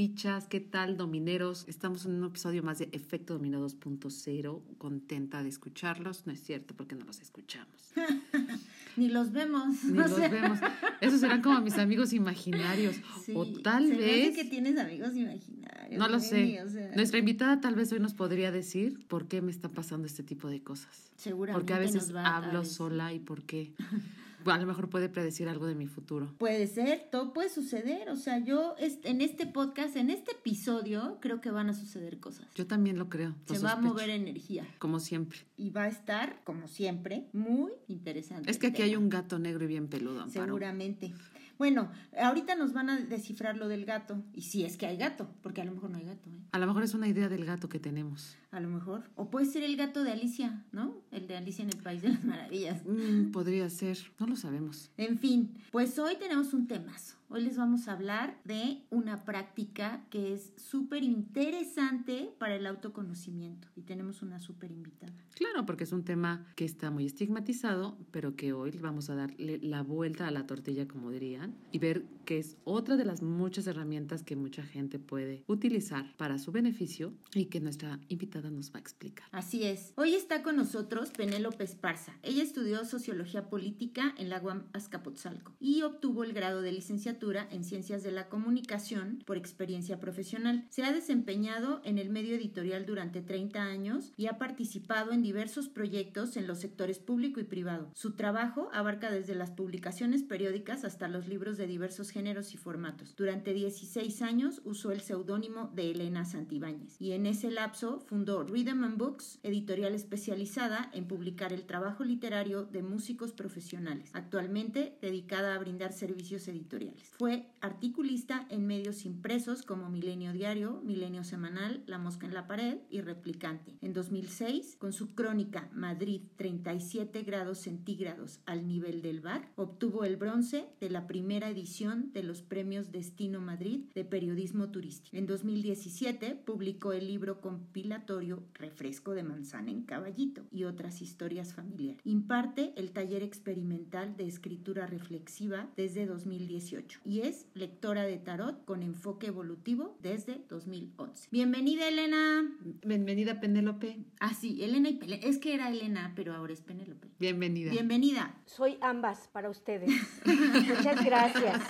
fichas? ¿Qué tal domineros? Estamos en un episodio más de Efecto Dominó 2.0. Contenta de escucharlos. No es cierto porque no los escuchamos. Ni los vemos. Ni los vemos. Esos serán como mis amigos imaginarios. o tal se vez. Me que tienes amigos imaginarios. No lo sé. Nuestra invitada tal vez hoy nos podría decir por qué me está pasando este tipo de cosas. Seguramente. Porque a veces hablo sola y por qué. a lo mejor puede predecir algo de mi futuro. Puede ser, todo puede suceder. O sea, yo en este podcast, en este episodio, creo que van a suceder cosas. Yo también lo creo. Se va a mover energía. Como siempre. Y va a estar, como siempre, muy interesante. Es que aquí hay un gato negro y bien peludo. Seguramente. Bueno, ahorita nos van a descifrar lo del gato. Y si es que hay gato, porque a lo mejor no hay gato. ¿eh? A lo mejor es una idea del gato que tenemos. A lo mejor. O puede ser el gato de Alicia, ¿no? El de Alicia en el País de las Maravillas. Mm, podría ser. No lo sabemos. En fin, pues hoy tenemos un temazo. Hoy les vamos a hablar de una práctica que es súper interesante para el autoconocimiento y tenemos una súper invitada. Claro, porque es un tema que está muy estigmatizado, pero que hoy vamos a darle la vuelta a la tortilla, como dirían, y ver que es otra de las muchas herramientas que mucha gente puede utilizar para su beneficio y que nuestra invitada nos va a explicar. Así es. Hoy está con nosotros Penélope Esparza. Ella estudió Sociología Política en la UAM Azcapotzalco y obtuvo el grado de licenciatura en Ciencias de la Comunicación por experiencia profesional. Se ha desempeñado en el medio editorial durante 30 años y ha participado en diversos proyectos en los sectores público y privado. Su trabajo abarca desde las publicaciones periódicas hasta los libros de diversos géneros y formatos. Durante 16 años usó el seudónimo de Elena Santibáñez y en ese lapso fundó Rhythm and Books, editorial especializada en publicar el trabajo literario de músicos profesionales, actualmente dedicada a brindar servicios editoriales. Fue articulista en medios impresos como Milenio Diario, Milenio Semanal, La Mosca en la Pared y Replicante. En 2006, con su crónica Madrid 37 grados centígrados al nivel del bar, obtuvo el bronce de la primera edición de los premios Destino Madrid de periodismo turístico. En 2017 publicó el libro compilatorio Refresco de manzana en caballito y otras historias familiares. Imparte el taller experimental de escritura reflexiva desde 2018 y es lectora de tarot con enfoque evolutivo desde 2011. Bienvenida, Elena. Bienvenida, Penélope. Ah, sí, Elena y Penélope. Es que era Elena, pero ahora es Penélope. Bienvenida. Bienvenida. Soy ambas para ustedes. Muchas gracias.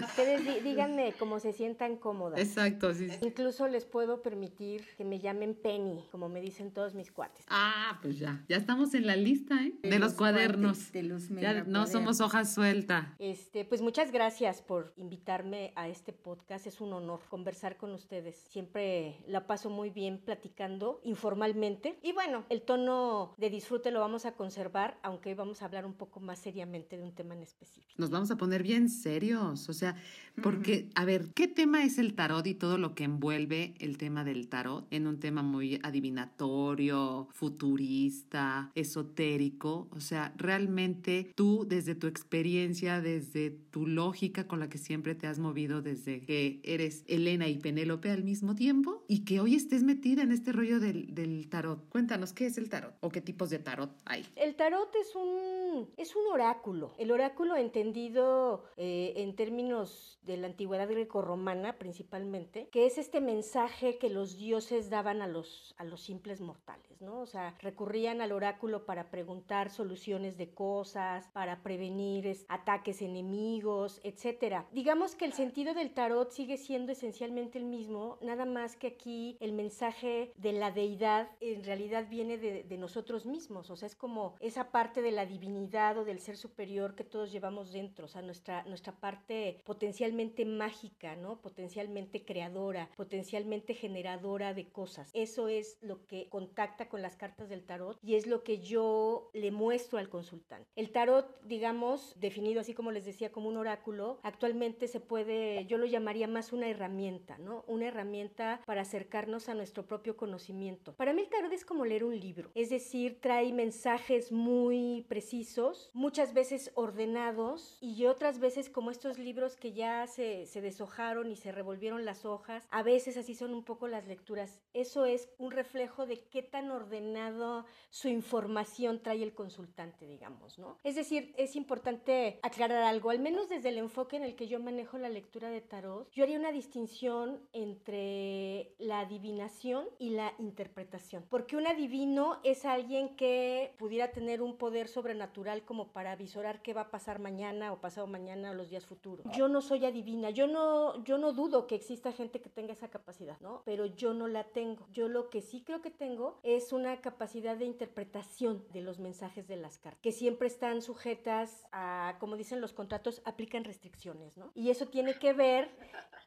Ustedes díganme cómo se sientan cómodas. Exacto, sí. Incluso les puedo permitir que me llamen Penny, como me dicen todos mis cuates. Ah, pues ya. Ya estamos en la lista, ¿eh? De, los, cuadernos. de los ya no somos hojas suelta. Este, pues muchas gracias por invitarme a este podcast. Es un honor conversar con ustedes. Siempre la paso muy bien platicando informalmente. Y bueno, el tono de disfrute lo vamos a conservar, aunque hoy vamos a hablar un poco más seriamente de un tema en específico. Nos vamos a poner bien serios, o sea, porque, a ver, ¿qué tema es el tarot y todo lo que envuelve el tema del tarot en un tema muy adivinatorio, futurista, esotérico? O sea, realmente tú, desde tu experiencia, desde tu lógica con la que siempre te has movido desde que eres Elena y Penélope al mismo tiempo y que hoy estés metida en este rollo del, del tarot. Cuéntanos, ¿qué es el tarot o qué tipos de tarot hay? El tarot es un, es un oráculo. El oráculo entendido eh, en términos de la antigüedad grecorromana principalmente, que es este mensaje que los dioses daban a los, a los simples mortales, ¿no? O sea, recurrían al oráculo para preguntar soluciones de cosas, para prevenir ataques enemigos, etcétera. Digamos que el sentido del tarot sigue siendo esencialmente el mismo, nada más que aquí el mensaje de la deidad en realidad viene de, de nosotros mismos, o sea, es como esa parte de la divinidad o del ser superior que todos llevamos dentro, o sea, nuestra, nuestra parte potencialmente mágica, ¿no? Potencialmente creadora, potencialmente generadora de cosas. Eso es lo que contacta con las cartas del tarot y es lo que yo le muestro al consultante. El tarot, digamos, definido así como les decía como un oráculo, actualmente se puede, yo lo llamaría más una herramienta, ¿no? Una herramienta para acercarnos a nuestro propio conocimiento. Para mí el tarot es como leer un libro, es decir, trae mensajes muy precisos, muchas veces ordenados y otras veces como estos libros que ya se, se deshojaron y se revolvieron las hojas, a veces así son un poco las lecturas. Eso es un reflejo de qué tan ordenado su información trae el consultante, digamos, ¿no? Es decir, es importante aclarar algo, al menos desde el enfoque en el que yo manejo la lectura de tarot, yo haría una distinción entre la adivinación y la interpretación, porque un adivino es alguien que pudiera tener un poder sobrenatural como para avisorar qué va a pasar mañana o pasado mañana o los días futuros. Yo no soy adivina, yo no, yo no dudo que exista gente que tenga esa capacidad, ¿no? Pero yo no la tengo. Yo lo que sí creo que tengo es una capacidad de interpretación de los mensajes de las cartas, que siempre están sujetas a, como dicen los contratos, aplican restricciones, ¿no? Y eso tiene que ver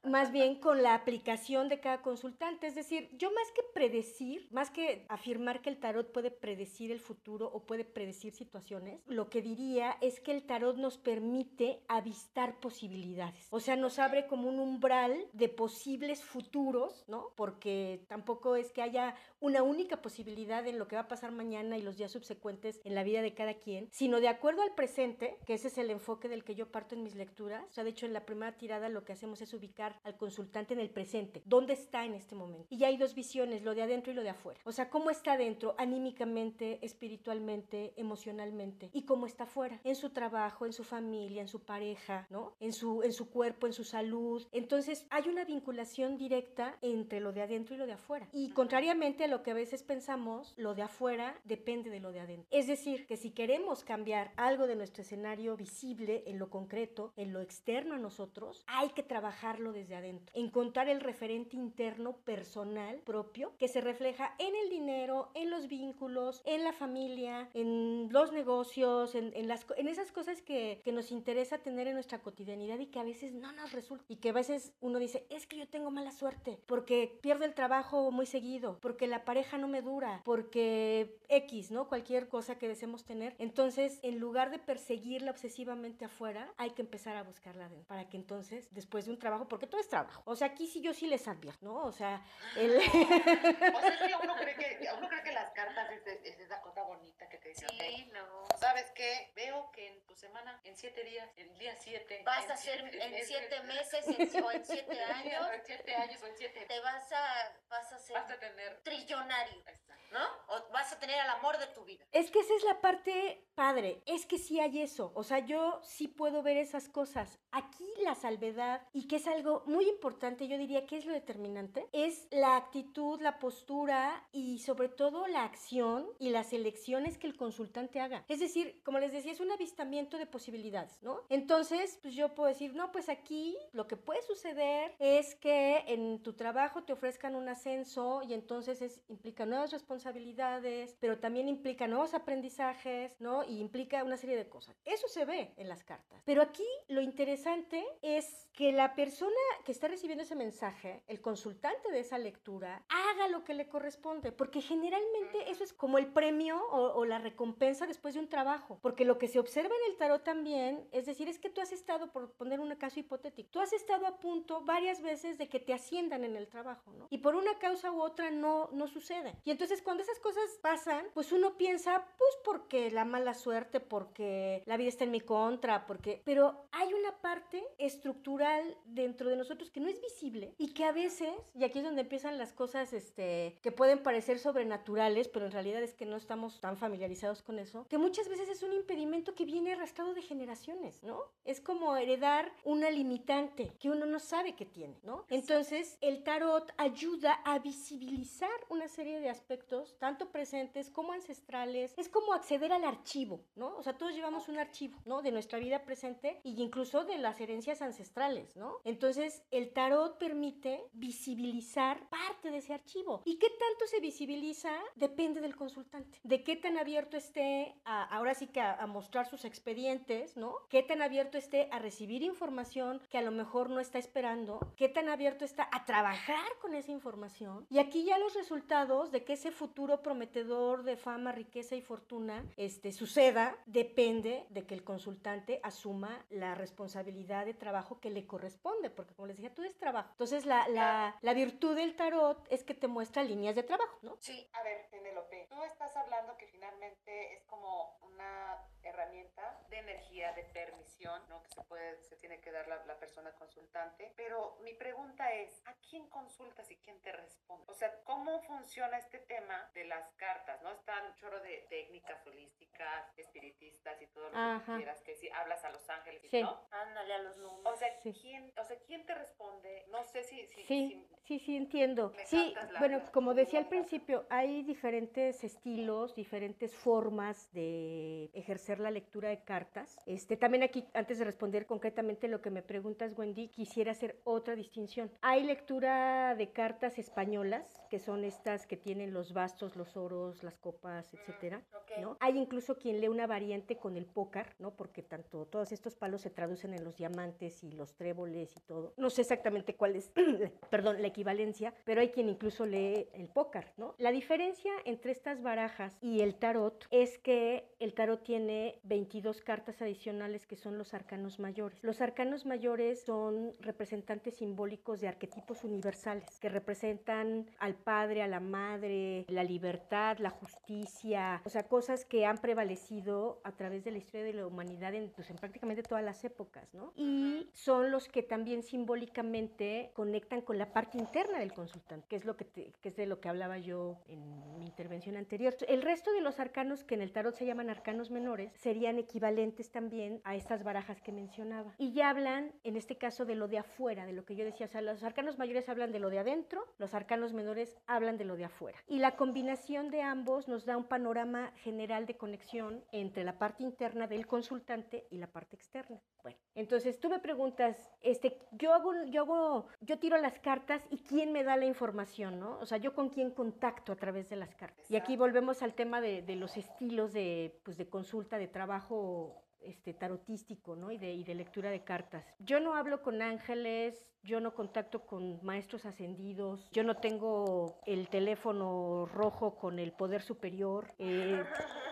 más bien con la aplicación de cada consultante. Es decir, yo más que predecir, más que afirmar que el tarot puede predecir el futuro o puede predecir situaciones, lo que diría es que el tarot nos permite avistar posibilidades. O sea, nos abre como un umbral de posibles futuros, ¿no? Porque tampoco es que haya una única posibilidad en lo que va a pasar mañana y los días subsecuentes en la vida de cada quien, sino de acuerdo al presente, que ese es el enfoque del que yo parto en mis lecturas. O sea, de hecho, en la primera tirada lo que hacemos es ubicar al consultante en el presente. ¿Dónde está en este momento? Y hay dos visiones, lo de adentro y lo de afuera. O sea, cómo está adentro anímicamente, espiritualmente, emocionalmente y cómo está afuera, en su trabajo, en su familia, en su pareja, ¿no? En su, en su cuerpo, en su salud. Entonces, hay una vinculación directa entre lo de adentro y lo de afuera. Y contrariamente a lo que a veces pensamos, lo de afuera depende de lo de adentro. Es decir, que si queremos cambiar algo de nuestro escenario visible en lo concreto, en lo externo a nosotros, hay que trabajarlo desde adentro. Encontrar el referente interno personal propio que se refleja en el dinero, en los vínculos, en la familia, en los negocios, en, en las, en esas cosas que, que nos interesa tener en nuestra cotidianidad y que a veces no nos resulta. Y que a veces uno dice, es que yo tengo mala suerte porque pierdo el trabajo muy seguido, porque la pareja no me dura, porque X, ¿no? Cualquier cosa que deseemos tener. Entonces, en lugar de perseguirla obsesivamente afuera, hay que empezar a buscarla adentro para que entonces, después de un trabajo, porque todo es trabajo. O sea, aquí sí yo sí les advierto, ¿no? O sea, el... o sea, es que uno cree que, uno cree que las cartas es, es esa cosa bonita que te dice, Sí, "Ok, no. ¿sabes qué? Veo que en tu semana, en siete días, el día siete... Vas a ser siete- en siete es- meses en- o en siete años, En siete años o en siete... te vas a, vas a ser Vas a tener... trillonario, Exacto. ¿No? O vas a tener al amor de tu vida. Es que esa es la parte padre, es que sí hay eso, o sea, yo sí puedo ver esas cosas. Aquí la salvedad, y que es algo muy importante, yo diría que es lo determinante, es la actitud, la postura y sobre todo la acción y las elecciones que el consultante haga. Es decir, como les decía, es un avistamiento de posibilidades, ¿no? Entonces, pues yo puedo decir, no, pues aquí lo que puede suceder es que en tu trabajo te ofrezcan un ascenso y entonces es, implica nuevas responsabilidades, pero también implica nuevos aprendizajes, ¿no? Y implica una serie de cosas. Eso se ve en las cartas. Pero aquí lo interesante es que la persona que está recibiendo ese mensaje, el consultante de esa lectura, haga lo que le corresponde, porque generalmente eso es como el premio o, o la recompensa después de un trabajo, porque lo que se observa en el tarot también, es decir, es que tú has estado, por poner un caso hipotético, tú has estado a punto varias veces de que te asciendan en el trabajo, ¿no? Y por una causa u otra no, no sucede. Y entonces cuando esas cosas pasan, pues uno piensa, pues porque la mala suerte, porque la vida está en mi contra, porque... Pero hay una parte estructural dentro de nosotros que no es visible y que a veces, y aquí es donde empiezan las cosas este, que pueden parecer sobrenaturales, pero en realidad es que no estamos tan familiarizados con eso, que muchas veces es un impedimento que viene arrastrado de generaciones, ¿no? Es como heredar una limitante que uno no sabe que tiene, ¿no? Entonces, el tarot ayuda a visibilizar una serie de aspectos tanto presentes como ancestrales. Es como acceder al archivo, ¿no? O sea, todos llevamos un archivo, ¿no? De nuestra vida presente y incluso de las herencias ancestrales, ¿no? Entonces, el tarot permite visibilizar parte de ese archivo. ¿Y qué tanto se visibiliza? Depende del consultante. De qué tan abierto esté, a, ahora sí que a, a mostrar sus expedientes, ¿no? Qué tan abierto esté a recibir información que a lo mejor no está esperando. Qué tan abierto está a trabajar con esa información. Y aquí ya los resultados de que ese futuro prometedor de fama, riqueza y fortuna este, suceda depende de que el consultante asuma la responsabilidad de trabajo que le corresponde, porque como les dije, tú es trabajo. Entonces la, la, la virtud del tarot es que te muestra líneas de trabajo, ¿no? Sí, a ver, Penelope, tú estás hablando que finalmente es como una herramienta de energía, de permisión, ¿no? Que se puede, se tiene que dar la, la persona consultante. Pero mi pregunta es, ¿a quién consultas y quién te responde? O sea, ¿cómo funciona este tema de las cartas? ¿No? Están un chorro de técnicas holísticas, espiritistas y todo lo Ajá. que quieras, que si hablas a los ángeles, Sí. ¿no? Ándale a los números. O sea, Sí. ¿quién, o sea, ¿quién te responde? No sé si... si, Sí, si- sí, sí, entiendo. Sí, bueno, como decía al principio, hay diferentes estilos, diferentes formas de ejercer la lectura de cartas. Este, también aquí, antes de responder concretamente lo que me preguntas, Wendy, quisiera hacer otra distinción. Hay lectura de cartas españolas, que son estas que tienen los bastos, los oros, las copas, etcétera. ok. ¿no? Hay incluso quien lee una variante con el pócar, ¿no? Porque tanto todos estos palos se traducen en los diamantes y los tréboles y todo. No sé exactamente cuál es, perdón, la equivalencia, pero hay quien incluso lee el pócar, ¿no? La diferencia entre estas barajas y el tarot es que el tarot tiene 22 cartas adicionales que son los arcanos mayores. Los arcanos mayores son representantes simbólicos de arquetipos universales que representan al padre, a la madre, la libertad, la justicia, o sea, cosas que han prevalecido a través de la historia de la humanidad en, pues, en prácticamente todas las épocas, ¿no? Y son los que también simbólicamente conectan con la parte interna del consultante, que es lo que es de lo que hablaba yo en mi intervención anterior. El resto de los arcanos que en el tarot se llaman arcanos menores serían equivalentes también a estas barajas que mencionaba. Y ya hablan, en este caso, de lo de afuera, de lo que yo decía. O sea, los arcanos mayores hablan de lo de adentro, los arcanos menores hablan de lo de afuera. Y la combinación de ambos nos da un panorama general de conexión entre la parte interna del consultante y la parte externa. Bueno, entonces tú me preguntas, este, yo hago, yo hago, yo tiro las cartas y quién me da la información, ¿no? O sea, yo con quién contacto a través de las cartas. Y aquí volvemos al tema de, de los estilos de, pues, de consulta, de trabajo este, tarotístico, ¿no? Y de, y de lectura de cartas. Yo no hablo con ángeles, yo no contacto con maestros ascendidos, yo no tengo el teléfono rojo con el poder superior. eh,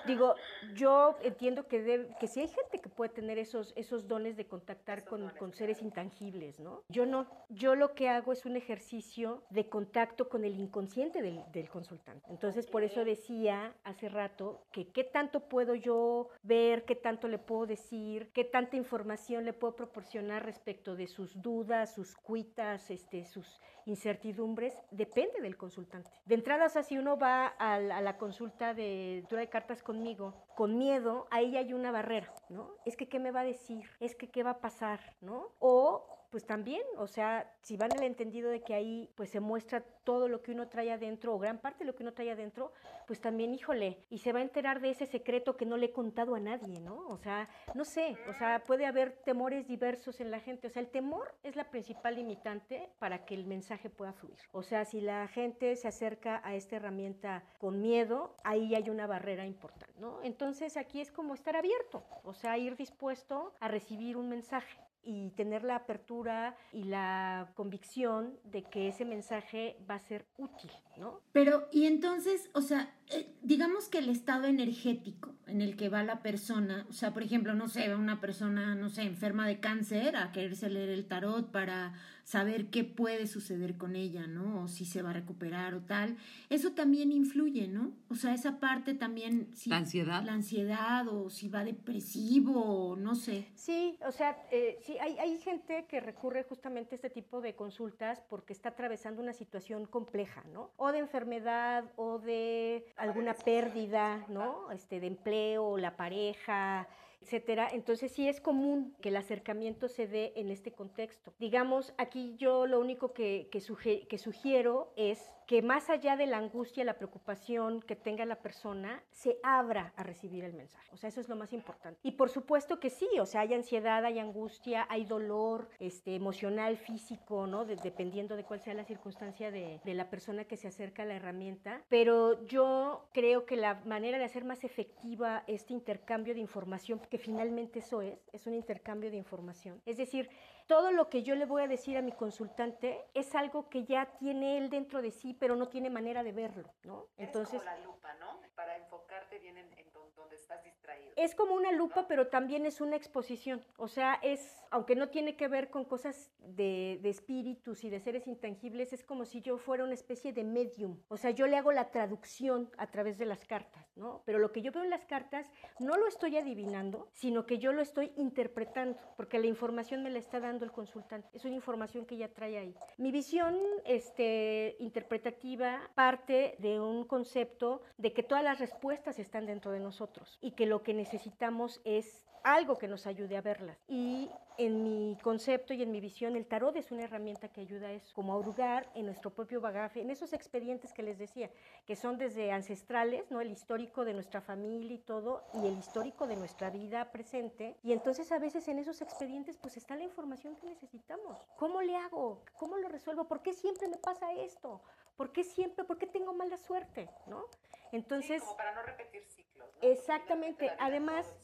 digo, yo entiendo que, debe- que sí hay gente que puede tener esos, esos dones de contactar con, con seres intangibles, ¿no? Yo no, yo lo que hago es un ejercicio de contacto con el inconsciente del, del consultante. Entonces, por eso decía hace rato que qué tanto puedo yo ver, qué tanto le puedo decir, qué tanta información le puedo proporcionar respecto de sus dudas, sus cuitas, este, sus incertidumbres, depende del consultante. De entrada, o sea, si uno va a la, a la consulta de lectura de cartas conmigo con miedo, ahí hay una barrera, ¿no? Es que qué me va a decir, es que qué va a pasar, ¿no? O pues también, o sea, si van al entendido de que ahí pues se muestra todo lo que uno trae adentro o gran parte de lo que uno trae adentro, pues también, híjole, y se va a enterar de ese secreto que no le he contado a nadie, ¿no? O sea, no sé, o sea, puede haber temores diversos en la gente, o sea, el temor es la principal limitante para que el mensaje pueda fluir. O sea, si la gente se acerca a esta herramienta con miedo, ahí hay una barrera importante, ¿no? Entonces aquí es como estar abierto, o sea, ir dispuesto a recibir un mensaje y tener la apertura y la convicción de que ese mensaje va a ser útil, ¿no? Pero, y entonces, o sea, eh, digamos que el estado energético en el que va la persona, o sea, por ejemplo, no sé, va una persona, no sé, enferma de cáncer a quererse leer el tarot para saber qué puede suceder con ella, ¿no? O si se va a recuperar o tal. Eso también influye, ¿no? O sea, esa parte también... Si, La ansiedad. La ansiedad o si va depresivo o no sé. Sí, o sea, eh, sí, hay, hay gente que recurre justamente a este tipo de consultas porque está atravesando una situación compleja, ¿no? O de enfermedad o de alguna pérdida, ¿no? Este, de empleo, la pareja, etcétera. Entonces sí es común que el acercamiento se dé en este contexto. Digamos, aquí yo lo único que, que, sugiero es que más allá de la angustia, la preocupación que tenga la persona, se abra a recibir el mensaje. O sea, eso es lo más importante. Y por supuesto que sí, o sea, hay ansiedad, hay angustia, hay dolor este, emocional, físico, ¿no? dependiendo de cuál sea la circunstancia de, de la persona que se acerca a la herramienta. Pero yo creo que la manera de hacer más efectiva este intercambio de información, que finalmente eso es, es un intercambio de información. Es decir, todo lo que yo le voy a decir a mi consultante es algo que ya tiene él dentro de sí, pero no tiene manera de verlo, ¿no? Entonces, como la lupa, ¿no? Para enfocarte bien en, donde estás distraído. Es como una lupa, pero también es una exposición. O sea, es, aunque no tiene que ver con cosas de, de espíritus y de seres intangibles, es como si yo fuera una especie de medium. O sea, yo le hago la traducción a través de las cartas, ¿no? Pero lo que yo veo en las cartas no lo estoy adivinando, sino que yo lo estoy interpretando, porque la información me la está dando el consultante. Es una información que ya trae ahí. Mi visión este, interpretativa parte de un concepto de que todas las respuestas están dentro de nosotros y que lo que necesitamos es algo que nos ayude a verlas. Y en mi concepto y en mi visión, el tarot es una herramienta que ayuda a eso, como a hurgar en nuestro propio bagaje, en esos expedientes que les decía, que son desde ancestrales, ¿no? El histórico de nuestra familia y todo, y el histórico de nuestra vida presente. Y entonces a veces en esos expedientes pues está la información que necesitamos. ¿Cómo le hago? ¿Cómo lo resuelvo? ¿Por qué siempre me pasa esto? ¿Por qué siempre? ¿Por qué tengo mala suerte? ¿No? Entonces... como para no repetir ciclos. Exactamente. Además...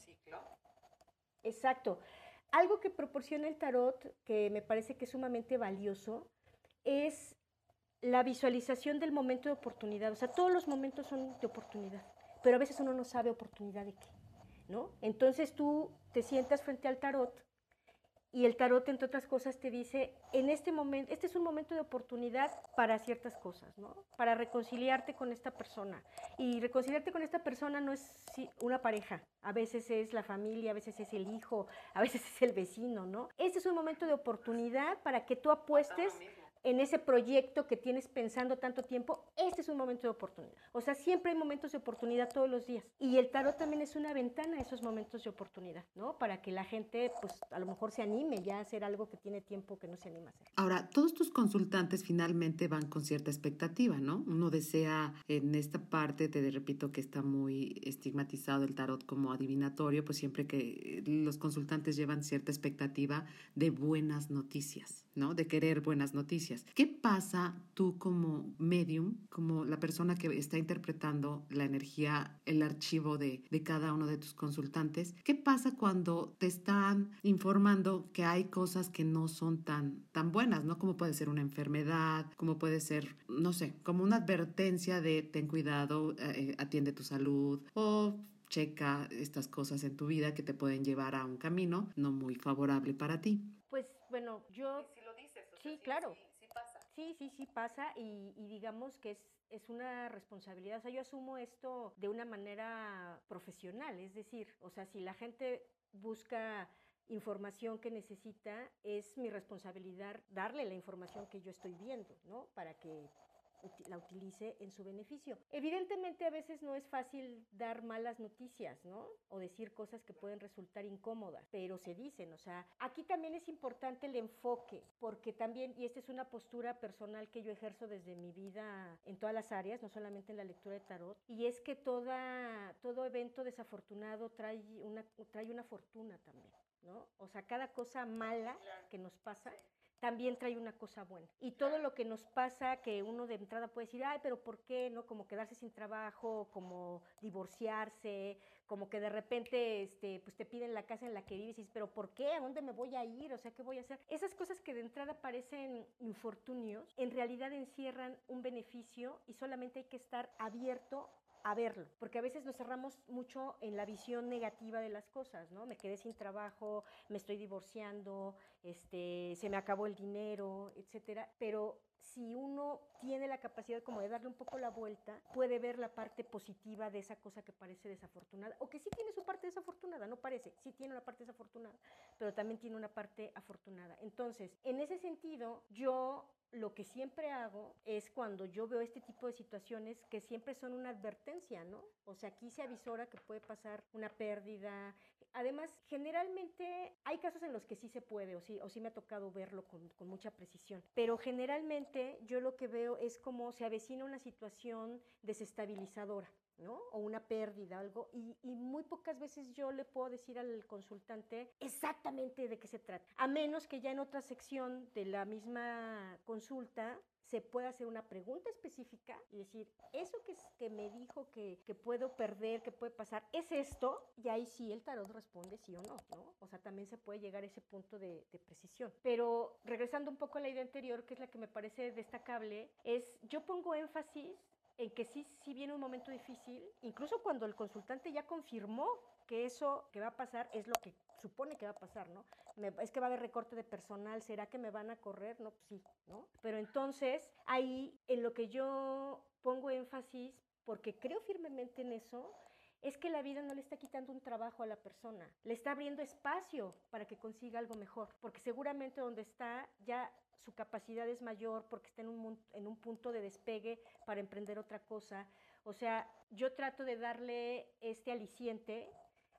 Exacto. Algo que proporciona el tarot, que me parece que es sumamente valioso, es la visualización del momento de oportunidad. O sea, todos los momentos son de oportunidad, pero a veces uno no sabe oportunidad de qué, ¿no? Entonces tú te sientas frente al tarot y el tarot, entre otras cosas, te dice, en este momento, este es un momento de oportunidad para ciertas cosas, ¿no? Para reconciliarte con esta persona. Y reconciliarte con esta persona no es una pareja, a veces es la familia, a veces es el hijo, a veces es el vecino, ¿no? Este es un momento de oportunidad para que tú apuestes en ese proyecto que tienes pensando tanto tiempo, este es un momento de oportunidad. O sea, siempre hay momentos de oportunidad todos los días. Y el tarot también es una ventana a esos momentos de oportunidad, ¿no? Para que la gente, pues, a lo mejor se anime ya a hacer algo que tiene tiempo que no se anima a hacer. Ahora, todos tus consultantes finalmente van con cierta expectativa, ¿no? Uno desea, en esta parte, te repito que está muy estigmatizado el tarot como adivinatorio, pues siempre que los consultantes llevan cierta expectativa de buenas noticias, ¿no? De querer buenas noticias. ¿Qué pasa tú como medium, como la persona que está interpretando la energía, el archivo de, de cada uno de tus consultantes? ¿Qué pasa cuando te están informando que hay cosas que no son tan, tan buenas, ¿no? Como puede ser una enfermedad, como puede ser, no sé, como una advertencia de ten cuidado, eh, eh, atiende tu salud o checa estas cosas en tu vida que te pueden llevar a un camino no muy favorable para ti. Pues bueno, yo... Lo dices, sí, claro. Sí, sí, sí pasa y, digamos que es, es, una responsabilidad. O sea, yo asumo esto de una manera profesional, es decir, o sea, si la gente busca información que necesita, es mi responsabilidad darle la información que yo estoy viendo, ¿no? Para que la utilice en su beneficio. Evidentemente a veces no es fácil dar malas noticias, ¿no? O decir cosas que pueden resultar incómodas, pero se dicen, o sea, aquí también es importante el enfoque, porque también, y esta es una postura personal que yo ejerzo desde mi vida en todas las áreas, no solamente en la lectura de tarot, y es que toda, todo evento desafortunado trae una, trae una fortuna también. ¿No? O sea, cada cosa mala que nos pasa también trae una cosa buena. Y todo lo que nos pasa, que uno de entrada puede decir, ay, pero ¿por qué? ¿No? Como quedarse sin trabajo, como divorciarse, como que de repente este, pues te piden la casa en la que vives y dices, pero ¿por qué? ¿A dónde me voy a ir? O sea, ¿qué voy a hacer? Esas cosas que de entrada parecen infortunios, en realidad encierran un beneficio y solamente hay que estar abierto a verlo, porque a veces nos cerramos mucho en la visión negativa de las cosas, ¿no? Me quedé sin trabajo, me estoy divorciando, este, se me acabó el dinero, etcétera, pero si uno tiene la capacidad como de darle un poco la vuelta, puede ver la parte positiva de esa cosa que parece desafortunada, o que sí tiene su parte desafortunada, no parece, sí tiene una parte desafortunada, pero también tiene una parte afortunada. Entonces, en ese sentido, yo lo que siempre hago es cuando yo veo este tipo de situaciones que siempre son una advertencia, ¿no? O sea, aquí se avisora que puede pasar una pérdida. Además, generalmente hay casos en los que sí se puede, o sí, o sí me ha tocado verlo con, con mucha precisión, pero generalmente yo lo que veo es como se avecina una situación desestabilizadora. ¿no? O una pérdida, algo, y, y, muy pocas veces yo le puedo decir al consultante exactamente de qué se trata, a menos que ya en otra sección de la misma consulta se pueda hacer una pregunta específica y decir, eso que, me dijo que, que, puedo perder, que puede pasar, ¿es esto? Y ahí sí el tarot responde sí o no, ¿no? O sea, también se puede llegar a ese punto de, de precisión. Pero regresando un poco a la idea anterior, que es la que me parece destacable, es yo pongo énfasis en que sí, sí viene un momento difícil, incluso cuando el consultante ya confirmó que eso que va a pasar es lo que supone que va a pasar, ¿no? Es que va a haber recorte de personal, ¿será que me van a correr? No, pues sí, ¿no? Pero entonces ahí en lo que yo pongo énfasis, porque creo firmemente en eso, es que la vida no le está quitando un trabajo a la persona, le está abriendo espacio para que consiga algo mejor, porque seguramente donde está ya su capacidad es mayor, porque está en un, en un punto de despegue para emprender otra cosa. O sea, yo trato de darle este aliciente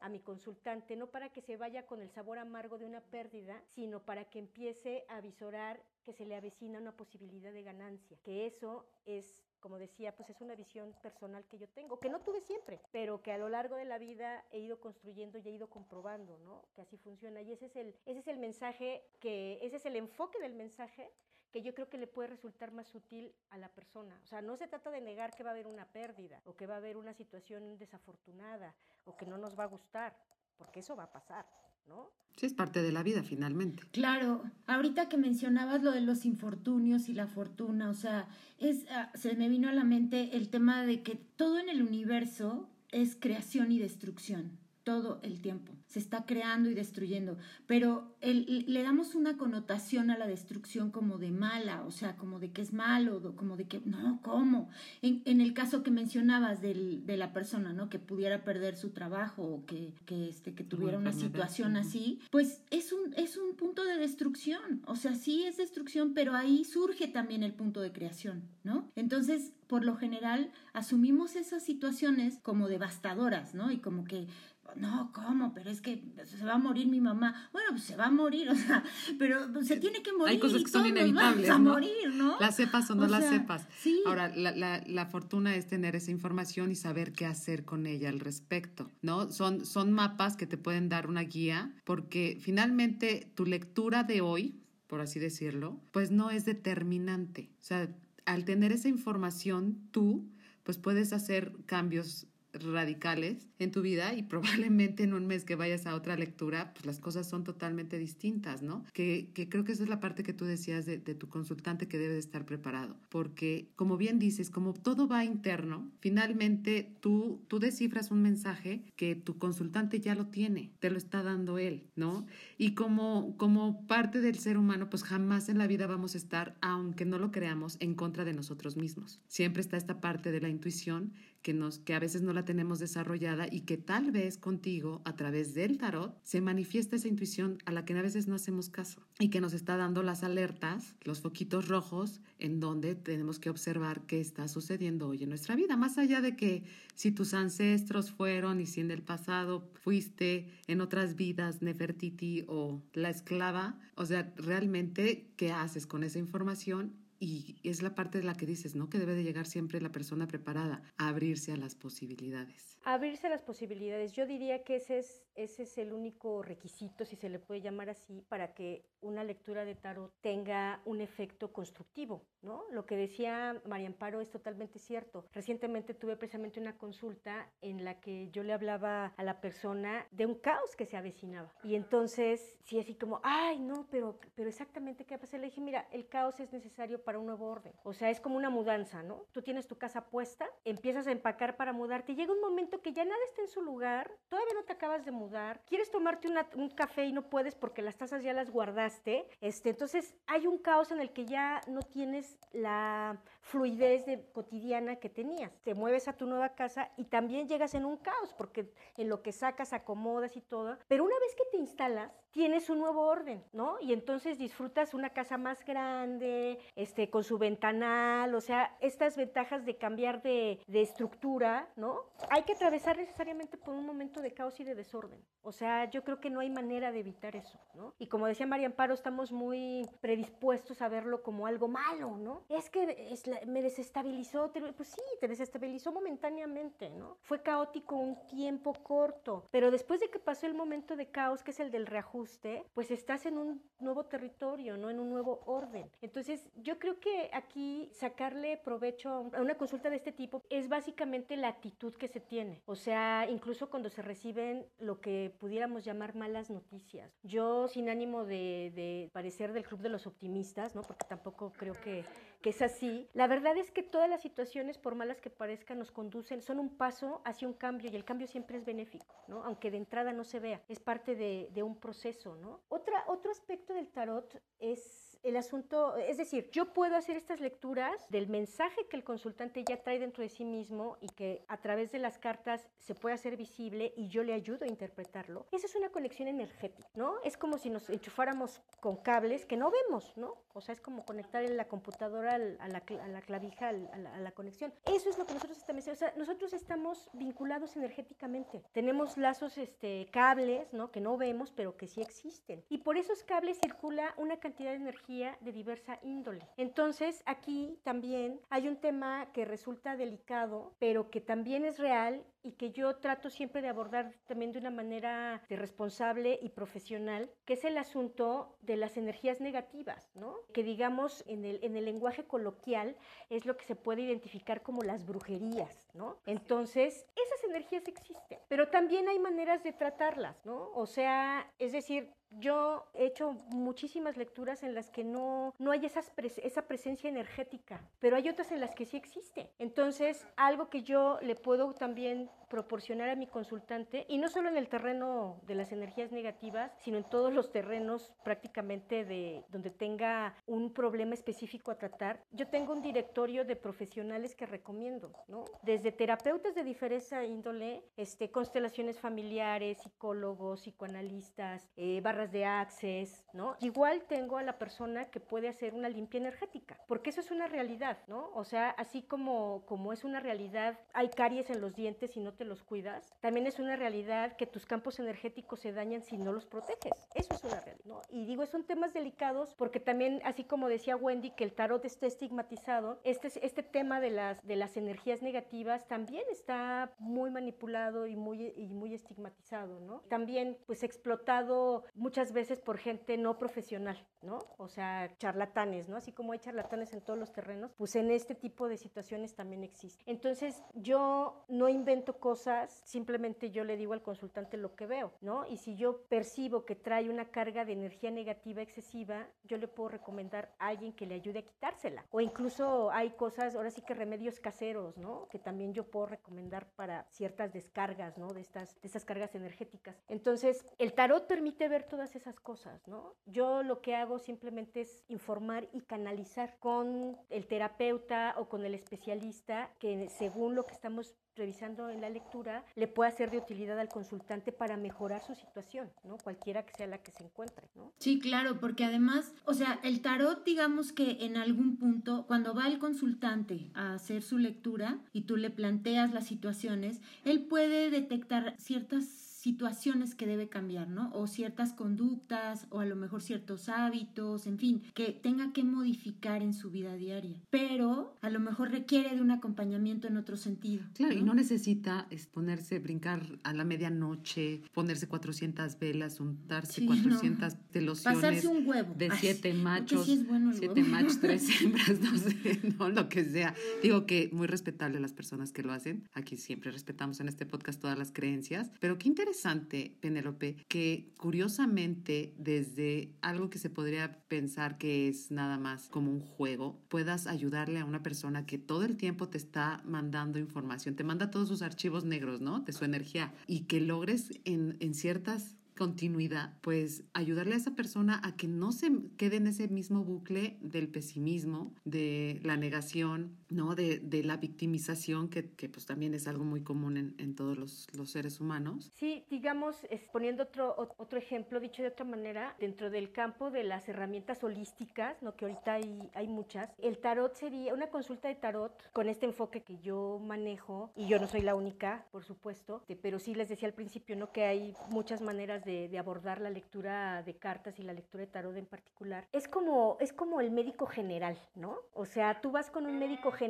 a mi consultante, no para que se vaya con el sabor amargo de una pérdida, sino para que empiece a visorar que se le avecina una posibilidad de ganancia, que eso es como decía, pues es una visión personal que yo tengo, que no tuve siempre, pero que a lo largo de la vida he ido construyendo y he ido comprobando, ¿no? Que así funciona. Y ese es el, ese es el mensaje, que, ese es el enfoque del mensaje que yo creo que le puede resultar más útil a la persona. O sea, no se trata de negar que va a haber una pérdida o que va a haber una situación desafortunada o que no nos va a gustar, porque eso va a pasar. ¿no? Sí, es parte de la vida finalmente. Claro, ahorita que mencionabas lo de los infortunios y la fortuna, o sea, es, ah, se me vino a la mente el tema de que todo en el universo es creación y destrucción todo el tiempo. Se está creando y destruyendo, pero el, le damos una connotación a la destrucción como de mala, o sea, como de que es malo, como de que, no, ¿cómo? En, en el caso que mencionabas del, de la persona, ¿no? Que pudiera perder su trabajo o que, que, este, que tuviera una situación así, pues es un, es un punto de destrucción, o sea, sí es destrucción, pero ahí surge también el punto de creación, ¿no? Entonces, por lo general, asumimos esas situaciones como devastadoras, ¿no? Y como que no, ¿cómo? Pero es que se va a morir mi mamá. Bueno, pues se va a morir, o sea, pero se tiene que morir. Hay cosas que son inevitables. a morir, ¿no? Las sepas o no las sepas. Sí. Ahora, la, la, la, fortuna es tener esa información y saber qué hacer con ella al respecto, ¿no? Son, son mapas que te pueden dar una guía, porque finalmente tu lectura de hoy, por así decirlo, pues no es determinante. O sea, al tener esa información, tú, pues puedes hacer cambios radicales en tu vida y probablemente en un mes que vayas a otra lectura, pues las cosas son totalmente distintas, ¿no? Que, que creo que esa es la parte que tú decías de, tu consultante que debe de estar preparado, porque como bien dices, como todo va interno, finalmente tú, tú descifras un mensaje que tu consultante ya lo tiene, te lo está dando él, ¿no? Y como, como parte del ser humano, pues jamás en la vida vamos a estar, aunque no lo creamos, en contra de nosotros mismos. Siempre está esta parte de la intuición que, nos, que a veces no la tenemos desarrollada y que tal vez contigo, a través del tarot, se manifiesta esa intuición a la que a veces no hacemos caso y que nos está dando las alertas, los foquitos rojos, en donde tenemos que observar qué está sucediendo hoy en nuestra vida, más allá de que si tus ancestros fueron y si en el pasado fuiste en otras vidas Nefertiti o la esclava, o sea, realmente, ¿qué haces con esa información? Y es la parte de la que dices, ¿no? Que debe de llegar siempre la persona preparada a abrirse a las posibilidades. Abrirse las posibilidades. Yo diría que ese es, ese es el único requisito, si se le puede llamar así, para que una lectura de tarot tenga un efecto constructivo, ¿no? Lo que decía María Amparo es totalmente cierto. Recientemente tuve precisamente una consulta en la que yo le hablaba a la persona de un caos que se avecinaba. Y entonces, sí, así como, ay, no, pero, pero exactamente qué pasa. Le dije, mira, el caos es necesario para un nuevo orden. O sea, es como una mudanza, ¿no? Tú tienes tu casa puesta, empiezas a empacar para mudarte, y llega un momento que ya nada está en su lugar, todavía no te acabas de mudar, quieres tomarte un café y no puedes porque las tazas ya las guardaste, este, entonces hay un caos en el que ya no tienes la fluidez de, cotidiana que tenías. Te mueves a tu nueva casa y también llegas en un caos porque en lo que sacas, acomodas y todo, pero una vez que te instalas, tienes un nuevo orden, ¿no? Y entonces disfrutas una casa más grande, este, con su ventanal, o sea, estas ventajas de cambiar de, de estructura, ¿no? Hay que atravesar necesariamente por un momento de caos y de desorden. O sea, yo creo que no hay manera de evitar eso, ¿no? Y como decía María Amparo, estamos muy predispuestos a verlo como algo malo, ¿no? Es que es me desestabilizó, pues sí, te desestabilizó momentáneamente, ¿no? Fue caótico un tiempo corto, pero después de que pasó el momento de caos, que es el del reajuste, pues estás en un nuevo territorio, ¿no? En un nuevo orden. Entonces, yo creo que aquí sacarle provecho a una consulta de este tipo es básicamente la actitud que se tiene. O sea, incluso cuando se reciben lo que pudiéramos llamar malas noticias. Yo, sin ánimo de, de parecer del club de los optimistas, ¿no? Porque tampoco creo que que es así, la verdad es que todas las situaciones, por malas que parezcan, nos conducen, son un paso hacia un cambio y el cambio siempre es benéfico, ¿no? Aunque de entrada no se vea, es parte de, de un proceso, ¿no? Otra, otro aspecto del tarot es el asunto, es decir, yo puedo hacer estas lecturas del mensaje que el consultante ya trae dentro de sí mismo y que a través de las cartas se puede hacer visible y yo le ayudo a interpretarlo. Esa es una conexión energética, ¿no? Es como si nos enchufáramos con cables que no vemos, ¿no? O sea, es como conectar la computadora a la, a la clavija, a la, conexión. Eso es lo que nosotros estamos O sea, nosotros estamos vinculados energéticamente. Tenemos lazos, este, cables, ¿no? Que no vemos, pero que sí existen. Y por esos cables circula una cantidad de energía de diversa índole. Entonces, aquí también hay un tema que resulta delicado, pero que también es real y que yo trato siempre de abordar también de una manera responsable y profesional, que es el asunto de las energías negativas, ¿no? Que digamos en el, en el lenguaje coloquial es lo que se puede identificar como las brujerías, ¿no? Entonces, esas energías existen, pero también hay maneras de tratarlas, ¿no? O sea, es decir, yo he hecho muchísimas lecturas en las que no, no hay esas esa presencia energética, pero hay otras en las que sí existe. Entonces, algo que yo le puedo también proporcionar a mi consultante, y no solo en el terreno de las energías negativas, sino en todos los terrenos prácticamente de donde tenga un problema específico a tratar. Yo tengo un directorio de profesionales que recomiendo, ¿no? Desde terapeutas de diferente índole, este, constelaciones familiares, psicólogos, psicoanalistas, eh, barras de access, ¿no? Igual tengo a la persona que puede hacer una limpia energética, porque eso es una realidad, ¿no? O sea, así como, como es una realidad, hay caries en los dientes y no te los cuidas, también es una realidad que tus campos energéticos se dañan si no los proteges. Eso es una realidad, ¿no? Y digo, son temas delicados porque también, así como decía Wendy, que el tarot está estigmatizado, este, este tema de las, de las energías negativas también está muy manipulado y muy, y muy estigmatizado, ¿no? También, pues, explotado muchas veces por gente no profesional, ¿no? O sea, charlatanes, ¿no? Así como hay charlatanes en todos los terrenos, pues en este tipo de situaciones también existe. Entonces, yo no invento cosas, simplemente yo le digo al consultante lo que veo, ¿no? Y si yo percibo que trae una carga de energía negativa excesiva, yo le puedo recomendar a alguien que le ayude a quitársela. O incluso hay cosas, ahora sí que remedios caseros, ¿no? Que también yo puedo recomendar para ciertas descargas, ¿no? De estas, de estas cargas energéticas. Entonces, el tarot permite ver todas esas cosas, ¿no? Yo lo que hago simplemente es informar y canalizar con el terapeuta o con el especialista que según lo que estamos revisando en la lectura, le puede ser de utilidad al consultante para mejorar su situación, ¿no? Cualquiera que sea la que se encuentre, ¿no? Sí, claro, porque además, o sea, el tarot, digamos que en algún punto, cuando va el consultante a hacer su lectura y tú le planteas las situaciones, él puede detectar ciertas situaciones que debe cambiar, ¿no? O ciertas conductas, o a lo mejor ciertos hábitos, en fin, que tenga que modificar en su vida diaria. Pero a lo mejor requiere de un acompañamiento en otro sentido. Claro, y no necesita ponerse, brincar a la medianoche, ponerse 400 velas, untarse 400 no. de lociones. Pasarse un huevo. De siete machos. Sí es bueno siete machos, tres hembras, no sé, no, lo que sea. Digo que muy respetable las personas que lo hacen. Aquí siempre respetamos en este podcast todas las creencias, pero qué interesante interesante, Penélope, que curiosamente desde algo que se podría pensar que es nada más como un juego, puedas ayudarle a una persona que todo el tiempo te está mandando información, te manda todos sus archivos negros, ¿no? De su energía y que logres en, en ciertas continuidad, pues ayudarle a esa persona a que no se quede en ese mismo bucle del pesimismo, de la negación, ¿no? De, de la victimización, que, que, pues también es algo muy común en, en todos los, los, seres humanos. Sí, digamos, poniendo otro, otro ejemplo, dicho de otra manera, dentro del campo de las herramientas holísticas, ¿no? que ahorita hay, hay muchas, el tarot sería una consulta de tarot con este enfoque que yo manejo, y yo no soy la única, por supuesto, pero sí les decía al principio, ¿no? que hay muchas maneras de, de, abordar la lectura de cartas y la lectura de tarot en particular, es como, es como el médico general, ¿no? O sea, tú vas con un médico general,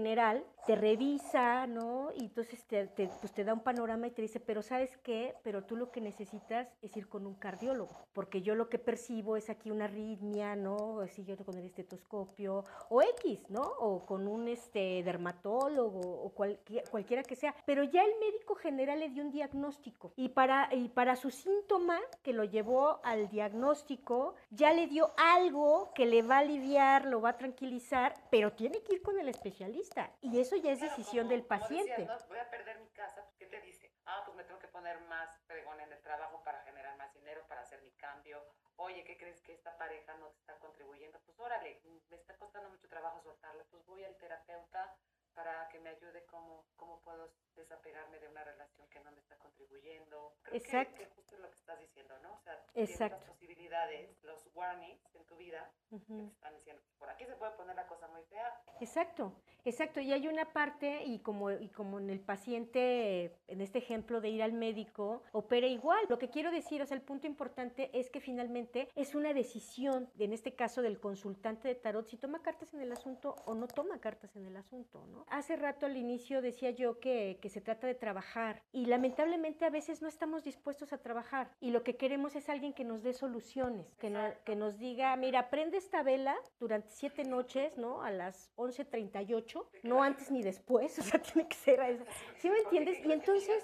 te revisa, ¿no? Y entonces te, te, pues te da un panorama y te dice, pero ¿sabes qué? Pero tú lo que necesitas es ir con un cardiólogo, porque yo lo que percibo es aquí una arritmia, ¿no? Si yo con el estetoscopio, o X, ¿no? O con un este, dermatólogo, o cual, cualquiera que sea. Pero ya el médico general le dio un diagnóstico, y para, y para su síntoma, que lo llevó al diagnóstico, ya le dio algo que le va a aliviar, lo va a tranquilizar, pero tiene que ir con el especialista. Y eso ya es Claro, decisión como- del decías, paciente. ¿no? Voy a perder mi casa, pues, ¿qué te dice? Ah, pues me tengo que poner más pregón en el trabajo para generar más dinero, para hacer mi cambio. Oye, ¿qué crees que esta pareja no te está contribuyendo? Pues órale, me está costando mucho trabajo soltarla, pues voy al terapeuta para que me ayude cómo, cómo puedo desapegarme de una relación que no me está contribuyendo. Creo que- Exacto. Que, justo es lo que estás diciendo, ¿no? O sea, Exacto. las posibilidades, los warnings en tu vida que te están diciendo, por aquí se puede poner la cosa muy fea, Exacto, exacto. Y hay una parte, y como, y como en el paciente, en este ejemplo de ir al médico, opera igual. Lo que quiero decir, o sea, el punto importante es que finalmente es una decisión, en este caso del consultante de tarot, si toma cartas en el asunto o no toma cartas en el asunto, ¿no? Hace rato al inicio decía yo que, que se trata de trabajar y lamentablemente a veces no estamos dispuestos a trabajar y lo que queremos es alguien que nos dé soluciones, que, no- que nos diga, mira, prende esta vela durante siete noches, ¿no? A las 11.38, no antes ni después, o sea, tiene que ser a esa- ¿Sí me entiendes? Y entonces...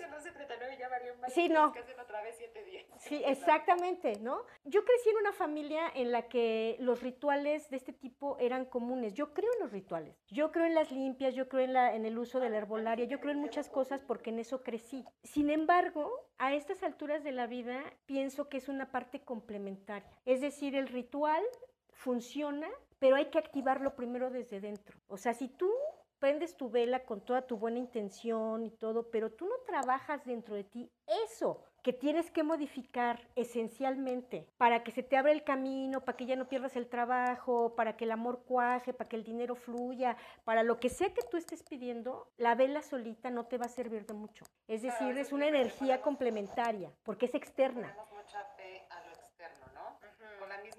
Sí, no. Que hacen otra vez siete días. Sí, exactamente, ¿no? Yo crecí en una familia en la que los rituales de este tipo eran comunes. Yo creo en los rituales. Yo creo en las limpias, yo creo en, la, en el uso de la herbolaria, yo creo en muchas cosas porque en eso crecí. Sin embargo, a estas alturas de la vida pienso que es una parte complementaria. Es decir, el ritual funciona, pero hay que activarlo primero desde dentro. O sea, si tú prendes tu vela con toda tu buena intención y todo, pero tú no trabajas dentro de ti eso que tienes que modificar esencialmente para que se te abra el camino, para que ya no pierdas el trabajo, para que el amor cuaje, para que el dinero fluya, para lo que sea que tú estés pidiendo, la vela solita no te va a servir de mucho. Es decir, es una energía complementaria, porque es externa.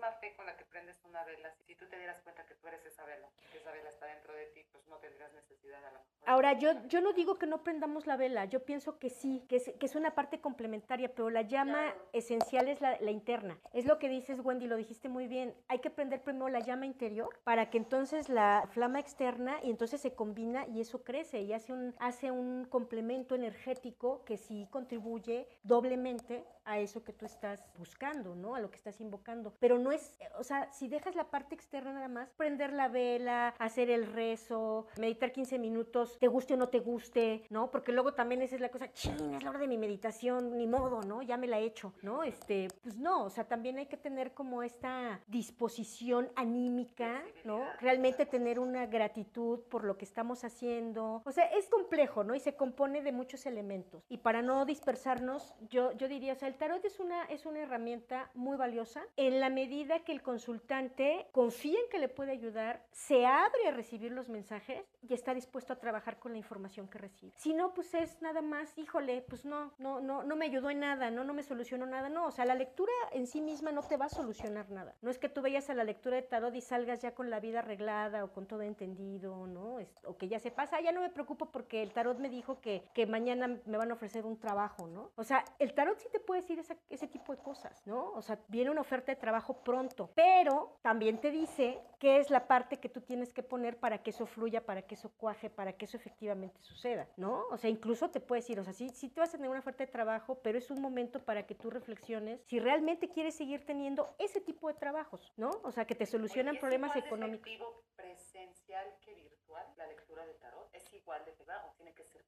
Misma fe con la que prendes una vela, si tú te dieras cuenta que tú eres esa vela, que esa vela está dentro de ti, pues no tendrías necesidad a lo mejor. Ahora, yo, yo no digo que no prendamos la vela, yo pienso que sí, que es, que es una parte complementaria, pero la llama esencial es la, la interna. Es lo que dices, Wendy, lo dijiste muy bien. Hay que prender primero la llama interior para que entonces la flama externa y entonces se combina y eso crece y hace un, hace un complemento energético que sí contribuye doblemente a eso que tú estás buscando, ¿no? A lo que estás invocando. Pero no es, o sea, si dejas la parte externa nada más, prender la vela, hacer el rezo, meditar 15 minutos, te guste o no te guste, ¿no? Porque luego también esa es la cosa, chin, es la hora de mi meditación, ni modo, ¿no? Ya me la he hecho, ¿no? Este, pues no, o sea, también hay que tener como esta disposición anímica, ¿no? Realmente tener una gratitud por lo que estamos haciendo. O sea, es complejo, ¿no? Y se compone de muchos elementos. Y para no dispersarnos, yo, yo diría, o sea, el tarot es una, es una herramienta muy valiosa en la medida que el consultante confía en que le puede ayudar, se abre a recibir los mensajes y está dispuesto a trabajar con la información que recibe. Si no, pues es nada más, híjole, pues no, no, no, no me ayudó en nada, no, no me solucionó nada, no, o sea, la lectura en sí misma no te va a solucionar nada. No es que tú vayas a la lectura de tarot y salgas ya con la vida arreglada o con todo entendido, ¿no? Es- o que ya se pasa, "Ah, ya no me preocupo porque el tarot me dijo que, que mañana me van a ofrecer un trabajo, ¿no? O sea, el tarot sí te puede decir esa- ese tipo de cosas, ¿no? O sea, viene una oferta de trabajo pronto, pero también te dice qué es la parte que tú tienes que poner para que eso fluya, para que eso cuaje, para que eso efectivamente suceda, ¿no? O sea, incluso te puedes decir, o sea, sí, sí te vas a tener una oferta de trabajo, pero es un momento para que tú reflexiones si realmente quieres seguir teniendo ese tipo de trabajos, ¿no? O sea, que te solucionan problemas económicos. presencial que virtual la lectura de tarot? ¿Es igual de o tiene que ser?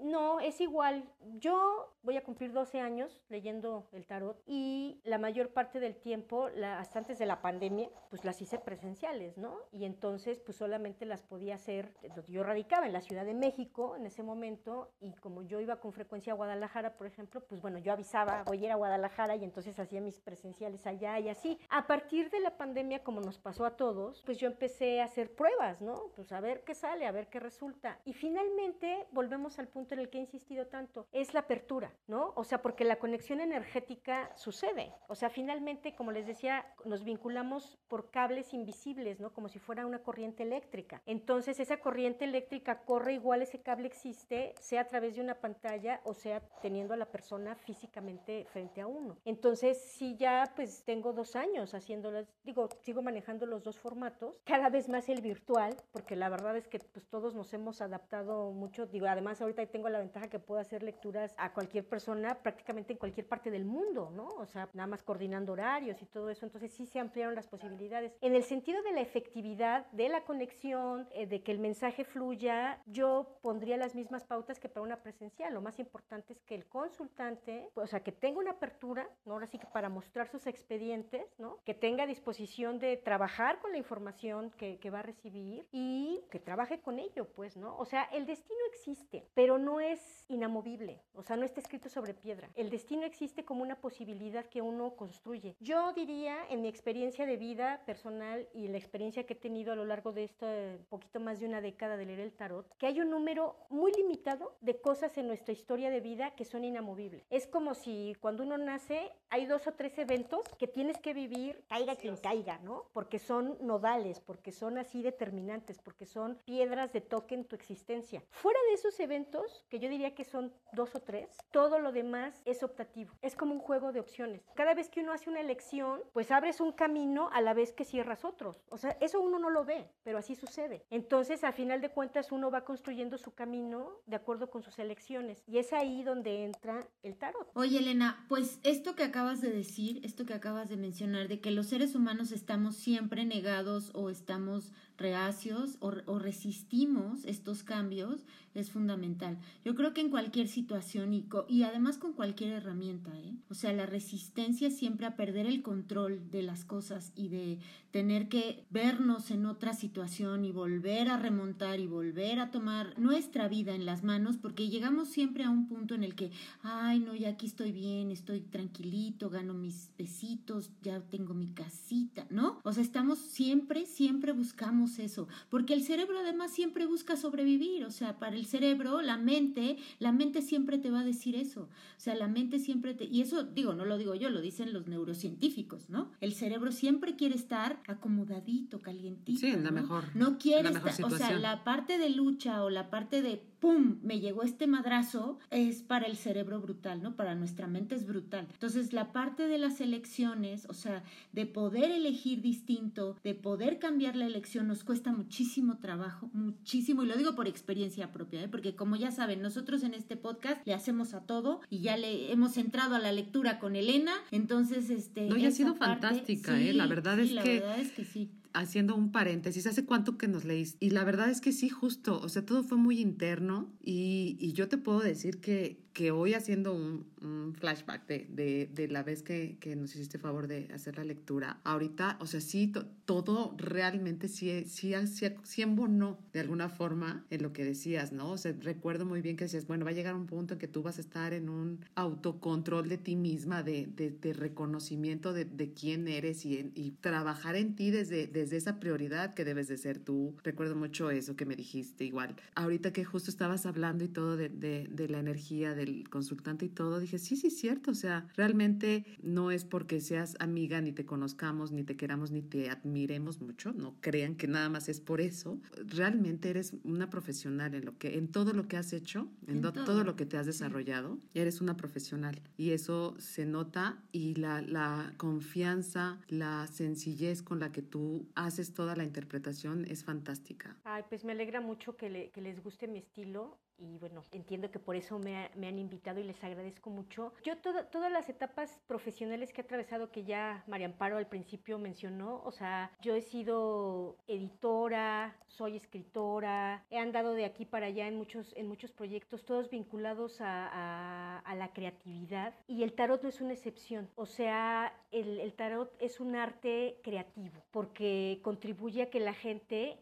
No, es igual. Yo voy a cumplir 12 años leyendo el tarot y la mayor parte del tiempo, la, hasta antes de la pandemia, pues las hice presenciales, ¿no? Y entonces pues solamente las podía hacer, yo radicaba en la Ciudad de México en ese momento y como yo iba con frecuencia a Guadalajara, por ejemplo, pues bueno, yo avisaba, voy a ir a Guadalajara y entonces hacía mis presenciales allá y así. A partir de la pandemia, como nos pasó a todos, pues yo empecé a hacer pruebas, ¿no? Pues a ver qué sale, a ver qué resulta. Y finalmente volvemos al punto en el que he insistido tanto, es la apertura, ¿no? O sea, porque la conexión energética sucede. O sea, finalmente, como les decía, nos vinculamos por cables invisibles, ¿no? Como si fuera una corriente eléctrica. Entonces, esa corriente eléctrica corre igual, ese cable existe, sea a través de una pantalla o sea teniendo a la persona físicamente frente a uno. Entonces, si ya pues tengo dos años haciéndolas, digo, sigo manejando los dos formatos, cada vez más el virtual, porque la verdad es que pues todos nos hemos adaptado mucho, digo, además ahorita tengo la ventaja que puedo hacer lecturas a cualquier persona prácticamente en cualquier parte del mundo, ¿no? O sea, nada más coordinando horarios y todo eso, entonces sí se ampliaron las posibilidades. En el sentido de la efectividad, de la conexión, eh, de que el mensaje fluya, yo pondría las mismas pautas que para una presencial. Lo más importante es que el consultante, o sea, que tenga una apertura, ¿no? Ahora sí que para mostrar sus expedientes, ¿no? Que tenga disposición de trabajar con la información que, que va a recibir y que trabaje con ello, pues, ¿no? O sea, el destino existe, pero no es inamovible, o sea, no está escrito sobre piedra. El destino existe como una posibilidad que uno construye. Yo diría, en mi experiencia de vida personal y la experiencia que he tenido a lo largo de este poquito más de una década de leer el tarot, que hay un número muy limitado de cosas en nuestra historia de vida que son inamovibles. Es como si cuando uno nace hay dos o tres eventos que tienes que vivir, caiga quien caiga, ¿no? Porque son nodales, porque son así determinantes, porque son piedras de toque en tu existencia. Fuera de esos eventos, que yo diría que son dos o tres, todo lo demás es optativo. Es como un juego de opciones. Cada vez que uno hace una elección, pues abres un camino a la vez que cierras otros. O sea, eso uno no lo ve, pero así sucede. Entonces, a final de cuentas, uno va construyendo su camino de acuerdo con sus elecciones. Y es ahí donde entra el tarot. Oye, Elena, pues esto que acabas de decir, esto que acabas de mencionar, de que los seres humanos estamos siempre negados o estamos reacios o, resistimos estos cambios es fundamental. Yo creo que en cualquier situación y, y además con cualquier herramienta, ¿eh? o sea, la resistencia siempre a perder el control de las cosas y de tener que vernos en otra situación y volver a remontar y volver a tomar nuestra vida en las manos porque llegamos siempre a un punto en el que, ay, no, ya aquí estoy bien, estoy tranquilito, gano mis besitos, ya tengo mi casita, ¿no? O sea, estamos siempre, siempre buscamos eso, porque el cerebro además siempre busca sobrevivir, o sea, para el cerebro, la mente, la mente siempre te va a decir eso, o sea, la mente siempre te, y eso digo, no lo digo yo, lo dicen los neurocientíficos, ¿no? El cerebro siempre quiere estar acomodadito, calientito. Sí, en la mejor. No quiere estar, o sea, la parte de lucha o la parte de ¡pum! me llegó este madrazo, es para el cerebro brutal, ¿no? Para nuestra mente es brutal. Entonces, la parte de las elecciones, o sea, de poder elegir distinto, de poder cambiar la elección, nos cuesta muchísimo trabajo, muchísimo, y lo digo por experiencia propia, ¿eh? porque como ya saben, nosotros en este podcast le hacemos a todo y ya le hemos entrado a la lectura con Elena, entonces, este... No, y ha sido fantástica, ¿eh? La verdad es la que... verdad es que sí haciendo un paréntesis, ¿hace cuánto que nos leíste? Y la verdad es que sí, justo, o sea, todo fue muy interno y, y yo te puedo decir que, que hoy haciendo un, un flashback de, de, de, la vez que, que, nos hiciste favor de hacer la lectura, ahorita, o sea, sí, to, todo realmente sí, sí, sí, sí embonó de alguna forma en lo que decías, ¿no? O sea, recuerdo muy bien que decías, bueno, va a llegar un punto en que tú vas a estar en un autocontrol de ti misma, de, de, de reconocimiento de, de, quién eres y, y trabajar en ti desde, desde esa prioridad que debes de ser tú. Recuerdo mucho eso que me dijiste igual. Ahorita que justo estabas hablando y todo de, de, de la energía del consultante y todo, dije, sí, sí, cierto. O sea, realmente no es porque seas amiga, ni te conozcamos, ni te queramos, ni te admiremos mucho. No crean que nada más es por eso. Realmente eres una profesional en lo que, en todo lo que has hecho, en, en todo. todo. lo que te has desarrollado. Eres una profesional. Y eso se nota y la, la confianza, la sencillez con la que tú haces toda la interpretación es fantástica. Ay, pues me alegra mucho que, que les guste mi estilo y bueno, entiendo que por eso me, me, han invitado y les agradezco mucho. Yo todas las etapas profesionales que he atravesado, que ya María Amparo al principio mencionó, o sea, yo he sido editora, soy escritora, he andado de aquí para allá en muchos, en muchos proyectos, todos vinculados a, la creatividad y el tarot no es una excepción, o sea, el, el tarot es un arte creativo porque contribuye a que la gente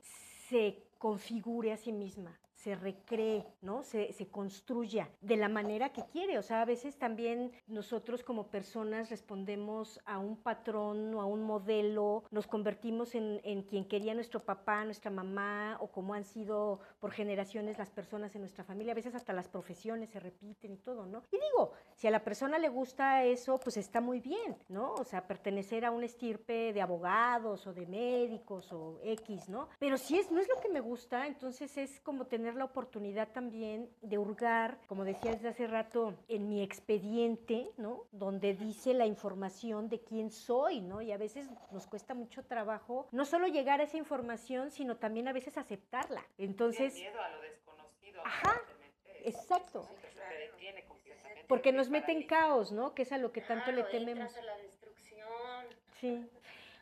se configure a sí misma, se recree, ¿no? Se, se, construya de la manera que quiere. O sea, a veces también nosotros como personas respondemos a un patrón o a un modelo, nos convertimos en, en quien quería nuestro papá, nuestra mamá, o como han sido por generaciones las personas en nuestra familia. A veces hasta las profesiones se repiten y todo, ¿no? Y digo, si a la persona le gusta eso, pues está muy bien, ¿no? O sea, pertenecer a un estirpe de abogados o de médicos o X, ¿no? Pero si es, no es lo que me gusta, entonces es como tener la oportunidad también de hurgar, como decía desde hace rato, en mi expediente, ¿no? Donde dice la información de quién soy, ¿no? Y a veces nos cuesta mucho trabajo no solo llegar a esa información, sino también a veces aceptarla. Entonces... El miedo a lo desconocido. Ajá. Exacto. Porque nos meten caos, ¿no? Que es a lo que tanto le tememos. A la destrucción. Sí.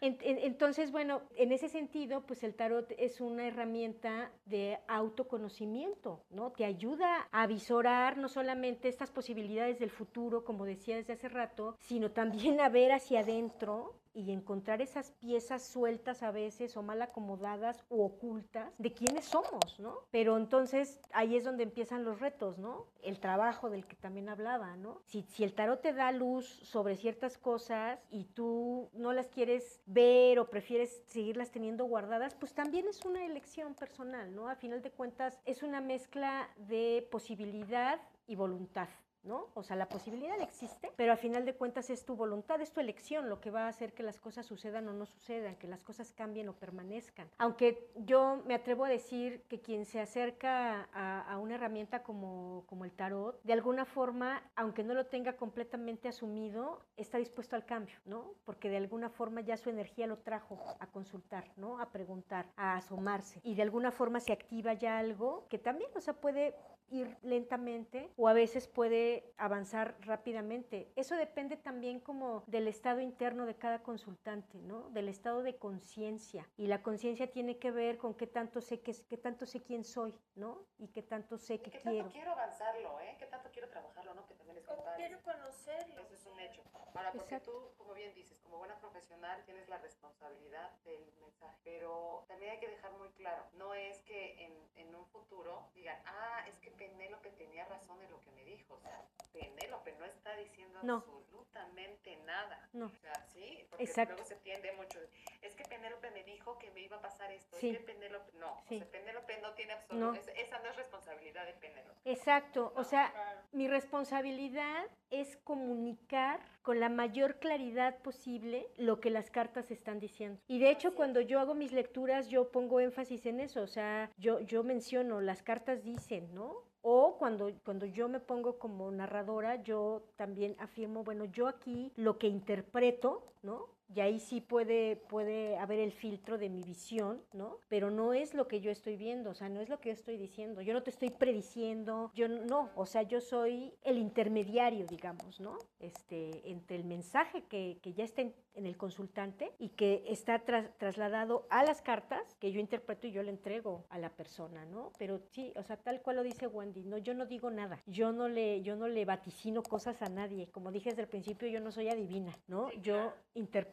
Entonces, bueno, en ese sentido, pues el tarot es una herramienta de autoconocimiento, ¿no? Te ayuda a visorar no solamente estas posibilidades del futuro, como decía desde hace rato, sino también a ver hacia adentro y encontrar esas piezas sueltas a veces o mal acomodadas o ocultas de quiénes somos, ¿no? Pero entonces ahí es donde empiezan los retos, ¿no? El trabajo del que también hablaba, ¿no? Si, el tarot te da luz sobre ciertas cosas y tú no las quieres ver o prefieres seguirlas teniendo guardadas, pues también es una elección personal, ¿no? A final de cuentas es una mezcla de posibilidad y voluntad. ¿No? O sea, la posibilidad existe, pero a final de cuentas es tu voluntad, es tu elección lo que va a hacer que las cosas sucedan o no sucedan, que las cosas cambien o permanezcan. Aunque yo me atrevo a decir que quien se acerca a, a una herramienta como, como el tarot, de alguna forma, aunque no lo tenga completamente asumido, está dispuesto al cambio, ¿no? Porque de alguna forma ya su energía lo trajo a consultar, ¿no? A preguntar, a asomarse. Y de alguna forma se activa ya algo que también, o sea, puede ir lentamente o a veces puede avanzar rápidamente. Eso depende también como del estado interno de cada consultante, ¿no? Del estado de conciencia. Y la conciencia tiene que ver con qué tanto sé qué, qué tanto sé quién soy, ¿no? Y qué tanto sé que ¿Qué quiero. tanto quiero avanzarlo, eh? ¿Qué tanto quiero trabajarlo, no? Que también es quiero conocerlo. Eso es un hecho. Ahora, porque Exacto. tú, como bien dices, como buena profesional tienes la responsabilidad del mensaje, pero también hay que dejar muy claro, no es que en, en un futuro digan, ah, es que Penélope tenía razón en lo que me dijo. O sea, Penélope no está diciendo No. absolutamente nada. No. O sea, sí, porque Exacto. luego se tiende mucho. Es que Penélope me dijo que me iba a pasar esto. Sí. Es que Penélope, no. Sí. O sea, Penélope no tiene No. absolutamente, esa no es responsabilidad de Penélope. Exacto, o sea, mi responsabilidad es comunicar con la mayor claridad posible lo que las cartas están diciendo. Y de hecho, cuando yo hago mis lecturas, yo pongo énfasis en eso, o sea, yo, yo menciono, las cartas dicen, ¿no? O cuando, cuando yo me pongo como narradora, yo también afirmo, bueno, yo aquí lo que interpreto, ¿no? Y ahí sí puede, puede haber el filtro de mi visión, ¿no? Pero no es lo que yo estoy viendo, o sea, no es lo que yo estoy diciendo. Yo no te estoy prediciendo, yo no- o sea, yo soy el intermediario, digamos, ¿no? Este, entre el mensaje que, que ya está en, en el consultante y que está tras- trasladado a las cartas que yo interpreto y yo le entrego a la persona, ¿no? Pero sí, o sea, tal cual lo dice Wendy, no, yo no digo nada, yo no le, yo no le vaticino cosas a nadie, como dije desde el principio, yo no soy adivina, ¿no? Yo claro.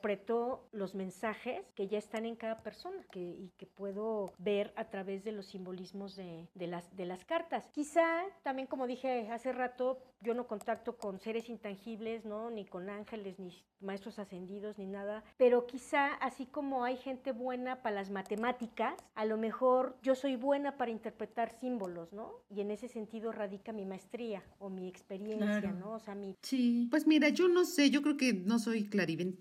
Interpreto los mensajes que ya están en cada persona que, y que puedo ver a través de los simbolismos de, de las, de las cartas. Quizá también, como dije hace rato, yo no contacto con seres intangibles, ¿no? Ni con ángeles, ni maestros ascendidos, ni nada, pero quizá así como hay gente buena para las matemáticas, a lo mejor yo soy buena para interpretar símbolos, ¿no? Y en ese sentido radica mi maestría o mi experiencia, Claro. ¿no? O sea, mi... Sí. Pues mira, yo no sé, yo creo que no soy clariven-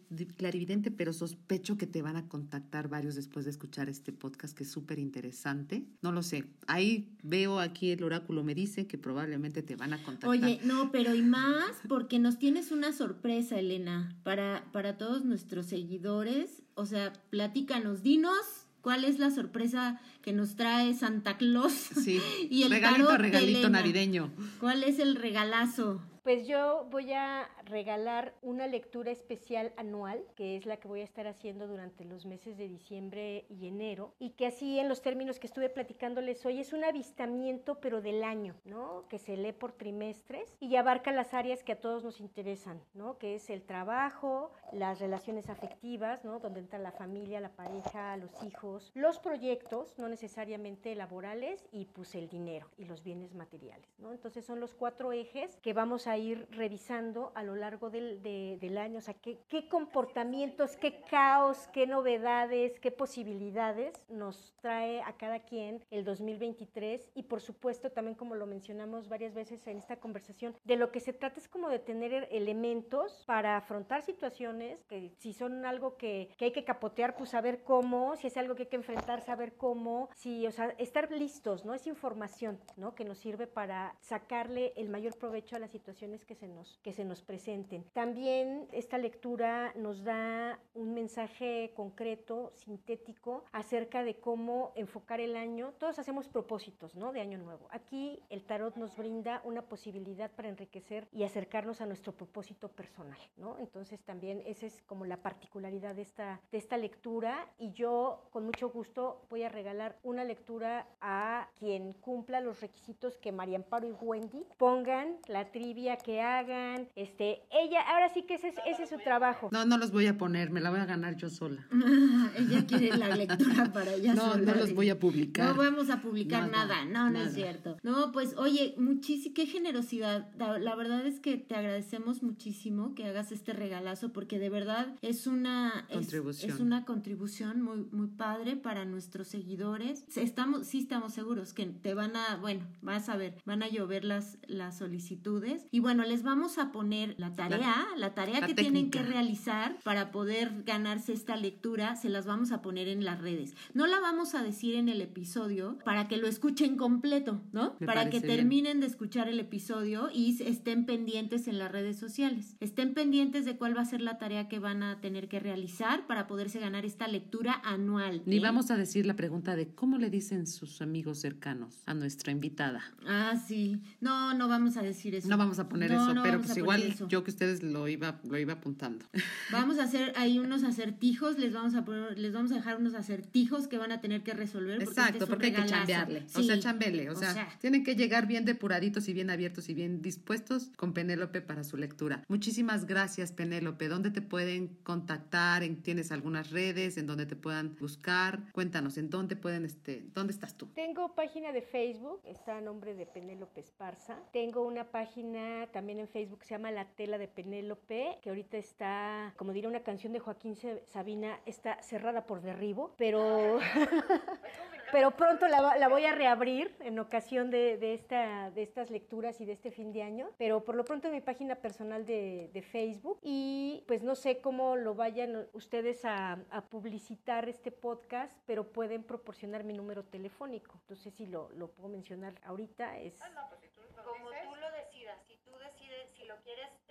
clarividente, pero sospecho que te van a contactar varios después de escuchar este podcast que es súper interesante. No lo sé. Ahí veo aquí el oráculo me dice que probablemente te van a contactar. Oye, no, pero y más porque nos tienes una sorpresa, Elena, para, para todos nuestros seguidores. O sea, platícanos, dinos ¿Cuál es la sorpresa que nos trae Santa Claus? Sí, y el regalito, regalito navideño. ¿Cuál es el regalazo? Pues yo voy a regalar una lectura especial anual, que es la que voy a estar haciendo durante los meses de diciembre y enero, y que así en los términos que estuve platicándoles hoy es un avistamiento pero del año, ¿no? Que se lee por trimestres y abarca las áreas que a todos nos interesan, ¿no? Que es el trabajo, las relaciones afectivas, ¿no? Donde entra la familia, la pareja, los hijos, los proyectos, no necesariamente laborales, y pues el dinero y los bienes materiales, ¿no? Entonces son los cuatro ejes que vamos a ir revisando a lo largo del, del año, o sea, qué, qué comportamientos, qué caos, qué novedades, qué posibilidades nos trae a cada quien el 2023 y por supuesto también como lo mencionamos varias veces en esta conversación, de lo que se trata es como de tener elementos para afrontar situaciones que si son algo que, que hay que capotear, pues saber cómo, si es algo que hay que enfrentar, saber cómo, si, o sea, estar listos, ¿no? Es información, ¿no? Que nos sirve para sacarle el mayor provecho a la situación que se nos, que se nos presenten. También esta lectura nos da un mensaje concreto, sintético, acerca de cómo enfocar el año. Todos hacemos propósitos, ¿no? De año nuevo. Aquí el tarot nos brinda una posibilidad para enriquecer y acercarnos a nuestro propósito personal, ¿no? Entonces también esa es como la particularidad de esta, de esta lectura y yo con mucho gusto voy a regalar una lectura a quien cumpla los requisitos que María Amparo y Wendy pongan la trivia que hagan. Este, ella, ahora sí que ese es, ese es su trabajo. No, no los voy a poner, me la voy a ganar yo sola. ella quiere la lectura para ella no, sola. No, los voy a publicar. No vamos a publicar nada, no, no es cierto. No, pues oye, muchísima, qué generosidad. La, verdad es que te agradecemos muchísimo que hagas este regalazo porque de verdad es una contribución. Es, una contribución muy, muy padre para nuestros seguidores. Estamos, sí estamos seguros que te van a, bueno, vas a ver, van a llover las, las solicitudes y bueno, les vamos a poner la tarea, la, tarea que tienen que realizar para poder ganarse esta lectura, se las vamos a poner en las redes. No la vamos a decir en el episodio para que lo escuchen completo, ¿no? para que terminen de escuchar el episodio y estén pendientes en las redes sociales. Estén pendientes de cuál va a ser la tarea que van a tener que realizar para poderse ganar esta lectura anual. Ni ¿eh? vamos a decir la pregunta de cómo le dicen sus amigos cercanos a nuestra invitada. Ah, sí. No, no vamos a decir eso. No vamos a poner eso, pero pues igual yo que ustedes lo iba, lo iba apuntando. Vamos a hacer ahí unos acertijos, les vamos a poner, les vamos a dejar unos acertijos que van a tener que resolver. Porque este Exacto, porque hay que chambearle. O sea, chambele. O, sea, tienen que llegar bien depuraditos y bien abiertos y bien dispuestos con Penélope para su lectura. Muchísimas gracias, Penélope. ¿Dónde te pueden contactar? ¿Tienes algunas redes en donde te puedan buscar? Cuéntanos, ¿en dónde pueden, este, dónde estás tú? Tengo página de Facebook, está a nombre de Penélope Esparza. Tengo una página también en Facebook se llama La tela de Penélope, que ahorita está, como diría una canción de Joaquín Sabina, está cerrada por derribo, pero, pero pronto la, la, voy a reabrir en ocasión de, de, esta, de estas lecturas y de este fin de año, pero por lo pronto en mi página personal de, de Facebook y pues no sé cómo lo vayan ustedes a, a, publicitar este podcast, pero pueden proporcionar mi número telefónico. No sé si lo, lo puedo mencionar ahorita. Es... Ah, pues quieres este, decir,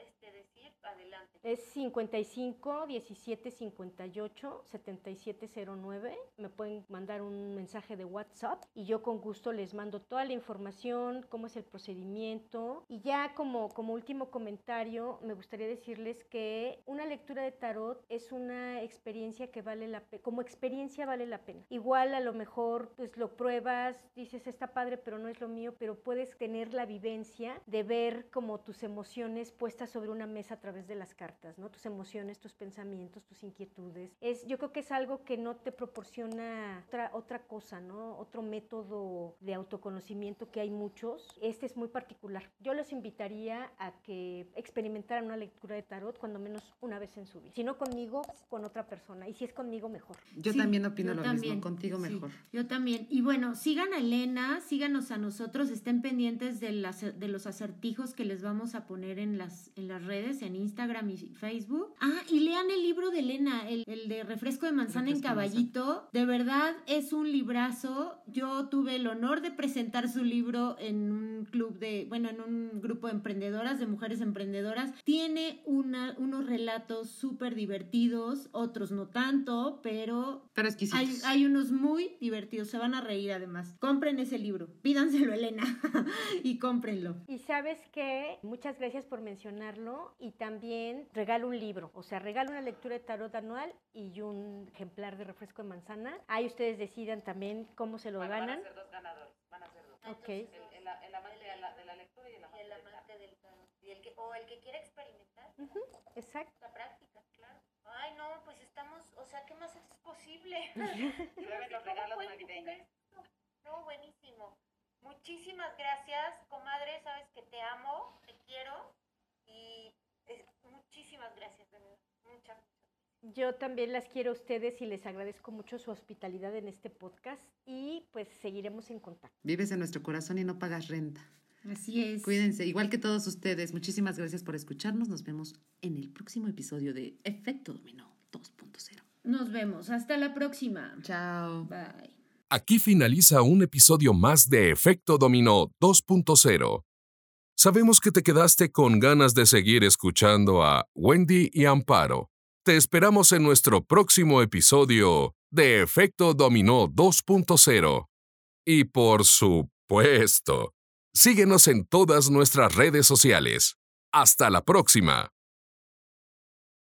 adelante. Es 55 17 58 7709. Me pueden mandar un mensaje de WhatsApp y yo con gusto les mando toda la información, cómo es el procedimiento. Y ya como, como último comentario, me gustaría decirles que una lectura de tarot es una experiencia que vale la pena, como experiencia vale la pena. Igual a lo mejor pues lo pruebas, dices está padre, pero no es lo mío, pero puedes tener la vivencia de ver como tus emociones puestas sobre una mesa través de las cartas, ¿no? Tus emociones, tus pensamientos, tus inquietudes. Es, yo creo que es algo que no te proporciona otra, otra cosa, ¿no? Otro método de autoconocimiento que hay muchos. Este es muy particular. Yo los invitaría a que experimentaran una lectura de tarot cuando menos una vez en su vida. Si no conmigo, con otra persona. Y si es conmigo, mejor. Yo también opino lo mismo, contigo mejor. yo también. Y bueno, sigan a Elena, síganos a nosotros, estén pendientes de, las, de los acertijos acertijos que les vamos a poner en las, en las redes, en Instagram y Facebook. Ah, y lean el libro de Elena, el, de Refresco de Manzana en Caballito. De verdad es un librazo. Yo tuve el honor de presentar su libro en un club de, bueno, en un grupo de emprendedoras, de mujeres emprendedoras. Tiene una, unos relatos súper divertidos, otros no tanto, pero, pero hay, hay unos muy divertidos. Se van a reír además. Compren ese libro. Pídanselo, Elena, y cómprenlo. Y sabes que muchas gracias por mencionarlo y también regalo un libro, o sea, regalo una lectura de tarot anual y un ejemplar de refresco de manzana. Ahí ustedes decidan también cómo se lo ganan. Van a ser dos ganadores, van a ser dos. Ok. El, amante de la, de la, lectura y el amante, del tarot. Y el que, o el que quiera experimentar. Exacto. La práctica, claro. Ay, no, pues estamos, o sea, ¿qué más es posible? Los regalos navideños. No, buenísimo. Muchísimas gracias, comadre. Sabes que te amo, te quiero muchísimas gracias, de verdad. Muchas, Yo también las quiero a ustedes y les agradezco mucho su hospitalidad en este podcast y pues seguiremos en contacto. Vives en nuestro corazón y no pagas renta. Así es. Cuídense, igual que todos ustedes. Muchísimas gracias por escucharnos. Nos vemos en el próximo episodio de Efecto Dominó 2.0. Nos vemos. Hasta la próxima. Chao. Bye. Aquí finaliza un episodio más de Efecto Dominó 2.0. Sabemos que te quedaste con ganas de seguir escuchando a Wendy y Amparo. Te esperamos en nuestro próximo episodio de Efecto Dominó 2.0. Y por supuesto, síguenos en todas nuestras redes sociales. Hasta la próxima.